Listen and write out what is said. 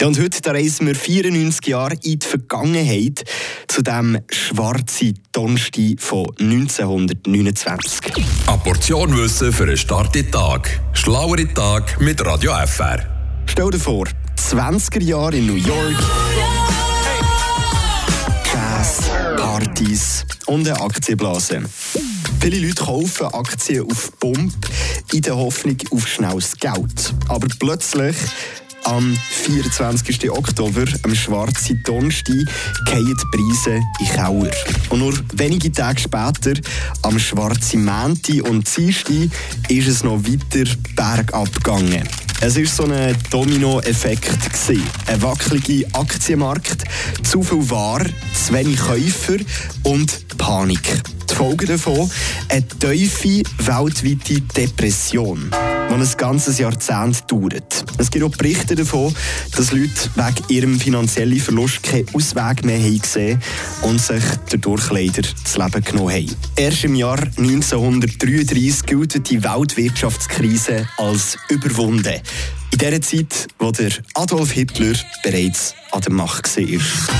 Ja, und heute da reisen wir 94 Jahre in die Vergangenheit zu dem schwarzen Donnerstag von 1929. Eine Portion Wissen für einen starken Tag. Schlauere Tag mit Radio FR. Stell dir vor, 20er Jahre in New York. Jazz, Partys und eine Aktienblase. Viele Leute kaufen Aktien auf Pump in der Hoffnung auf schnelles Geld. Aber plötzlich am 24. Oktober, am schwarzen Donnerstag, fallen die Preise in Keller. Und nur wenige Tage später, am schwarzen Mänti und Dienstag, ist es noch weiter bergab gegangen. Es war so ein Domino-Effekt. Ein wackeliger Aktienmarkt, zu viel Ware, zu wenig Käufer und Panik. Die Folge davon eine tiefe weltweite Depression, die ein ganzes Jahrzehnt dauert. Es gibt auch Berichte davon, dass Leute wegen ihrem finanziellen Verlust keinen Ausweg mehr haben gesehen und sich dadurch leider das Leben genommen haben. Erst im Jahr 1933 gilt die Weltwirtschaftskrise als überwunden. In der Zeit, wo der Adolf Hitler bereits an der Macht war.